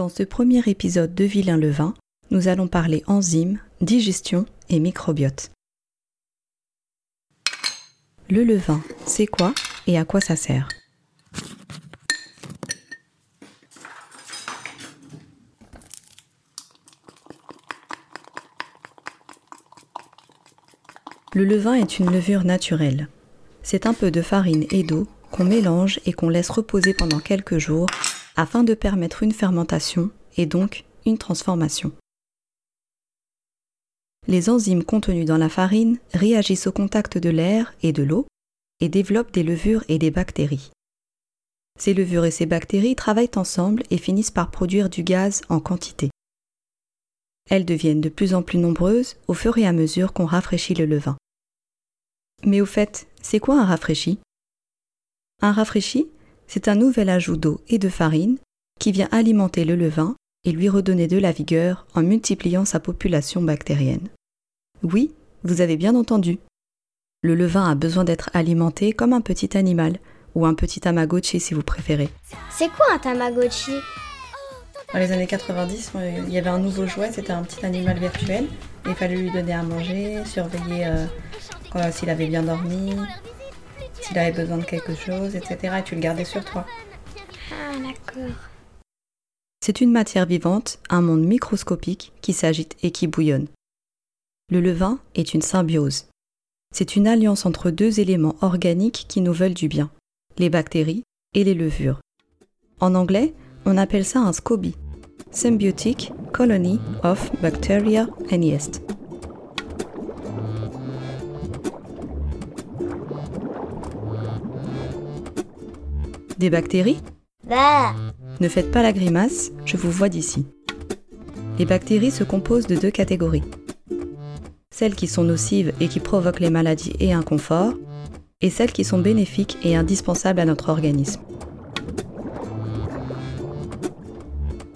Dans ce premier épisode de Vilain le vin, nous allons parler enzymes, digestion et microbiote. Le levain, c'est quoi et à quoi ça sert? Le levain est une levure naturelle. C'est un peu de farine et d'eau qu'on mélange et qu'on laisse reposer pendant quelques jours afin de permettre une fermentation et donc une transformation. Les enzymes contenues dans la farine réagissent au contact de l'air et de l'eau et développent des levures et des bactéries. Ces levures et ces bactéries travaillent ensemble et finissent par produire du gaz en quantité. Elles deviennent de plus en plus nombreuses au fur et à mesure qu'on rafraîchit le levain. Mais au fait, c'est quoi un rafraîchi? Un rafraîchi, c'est un nouvel ajout d'eau et de farine qui vient alimenter le levain et lui redonner de la vigueur en multipliant sa population bactérienne. Oui, vous avez bien entendu. Le levain a besoin d'être alimenté comme un petit animal, ou un petit tamagotchi si vous préférez. C'est quoi un tamagotchi? Dans les années 90, euh, il y avait un nouveau jouet, c'était un petit animal virtuel. Il fallait lui donner à manger, surveiller euh, s'il avait bien dormi, s'il avait besoin de quelque chose, etc. Et tu le gardais sur toi. Ah, d'accord. C'est une matière vivante, un monde microscopique qui s'agite et qui bouillonne. Le levain est une symbiose. C'est une alliance entre deux éléments organiques qui nous veulent du bien, les bactéries et les levures. En anglais, on appelle ça un SCOBY, Symbiotic Colony of Bacteria and Yeast. Des bactéries Bah Ne faites pas la grimace, je vous vois d'ici. Les bactéries se composent de deux catégories. Celles qui sont nocives et qui provoquent les maladies et inconfort, et celles qui sont bénéfiques et indispensables à notre organisme.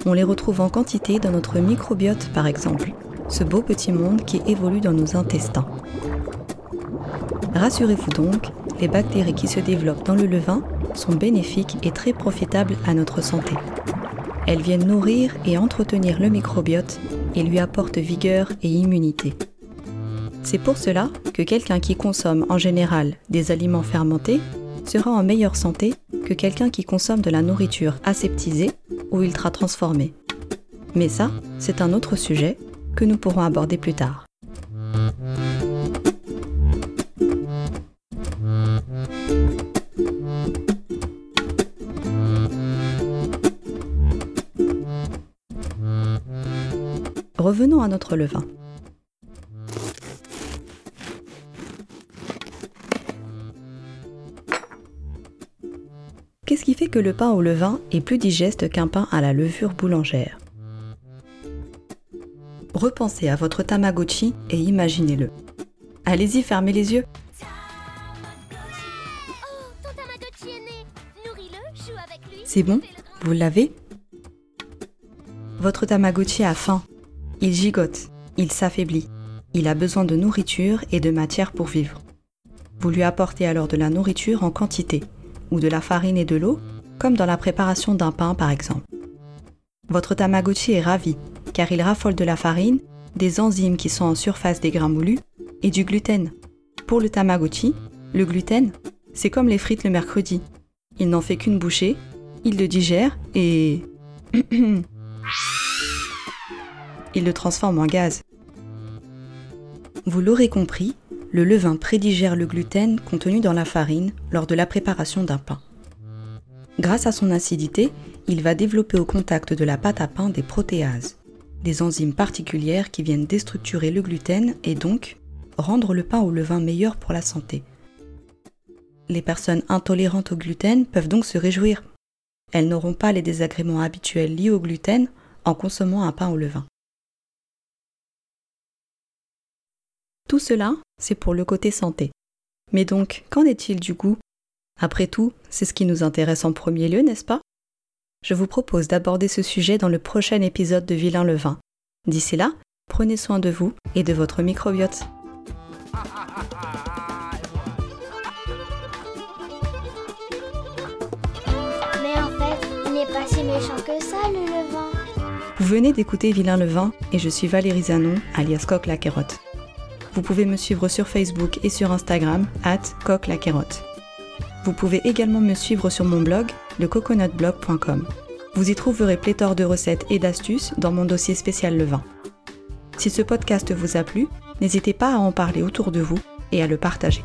On les retrouve en quantité dans notre microbiote par exemple, ce beau petit monde qui évolue dans nos intestins. Rassurez-vous donc, les bactéries qui se développent dans le levain sont bénéfiques et très profitables à notre santé. Elles viennent nourrir et entretenir le microbiote et lui apportent vigueur et immunité. C'est pour cela que quelqu'un qui consomme en général des aliments fermentés sera en meilleure santé que quelqu'un qui consomme de la nourriture aseptisée ou ultra transformée. Mais ça, c'est un autre sujet que nous pourrons aborder plus tard. Revenons à notre levain. Qu'est-ce qui fait que le pain au levain est plus digeste qu'un pain à la levure boulangère? Repensez à votre Tamagotchi et imaginez-le. Allez-y, fermez les yeux. C'est bon? Vous l'avez? Votre Tamagotchi a faim. Il gigote, il s'affaiblit. Il a besoin de nourriture et de matière pour vivre. Vous lui apportez alors de la nourriture en quantité, ou de la farine et de l'eau, comme dans la préparation d'un pain par exemple. Votre Tamagotchi est ravi, car il raffole de la farine, des enzymes qui sont en surface des grains moulus, et du gluten. Pour le Tamagotchi, le gluten, c'est comme les frites le mercredi. Il n'en fait qu'une bouchée, il le digère et... il le transforme en gaz. Vous l'aurez compris, le levain prédigère le gluten contenu dans la farine lors de la préparation d'un pain. Grâce à son acidité, il va développer au contact de la pâte à pain des protéases, des enzymes particulières qui viennent déstructurer le gluten et donc rendre le pain ou le vin meilleur pour la santé. Les personnes intolérantes au gluten peuvent donc se réjouir. Elles n'auront pas les désagréments habituels liés au gluten en consommant un pain ou le Tout cela, c'est pour le côté santé. Mais donc, qu'en est-il du goût? Après tout, c'est ce qui nous intéresse en premier lieu, n'est-ce pas? Je vous propose d'aborder ce sujet dans le prochain épisode de Vilain le vin. D'ici là, prenez soin de vous et de votre microbiote. Mais en fait, il n'est pas si méchant que ça, le levain. Vous venez d'écouter Vilain le vin et je suis Valérie Zanon, alias Coq la Carotte. Vous pouvez me suivre sur Facebook et sur Instagram, at. Vous pouvez également me suivre sur mon blog, lecoconutblog.com. Vous y trouverez pléthore de recettes et d'astuces dans mon dossier spécial le vin. Si ce podcast vous a plu, n'hésitez pas à en parler autour de vous et à le partager.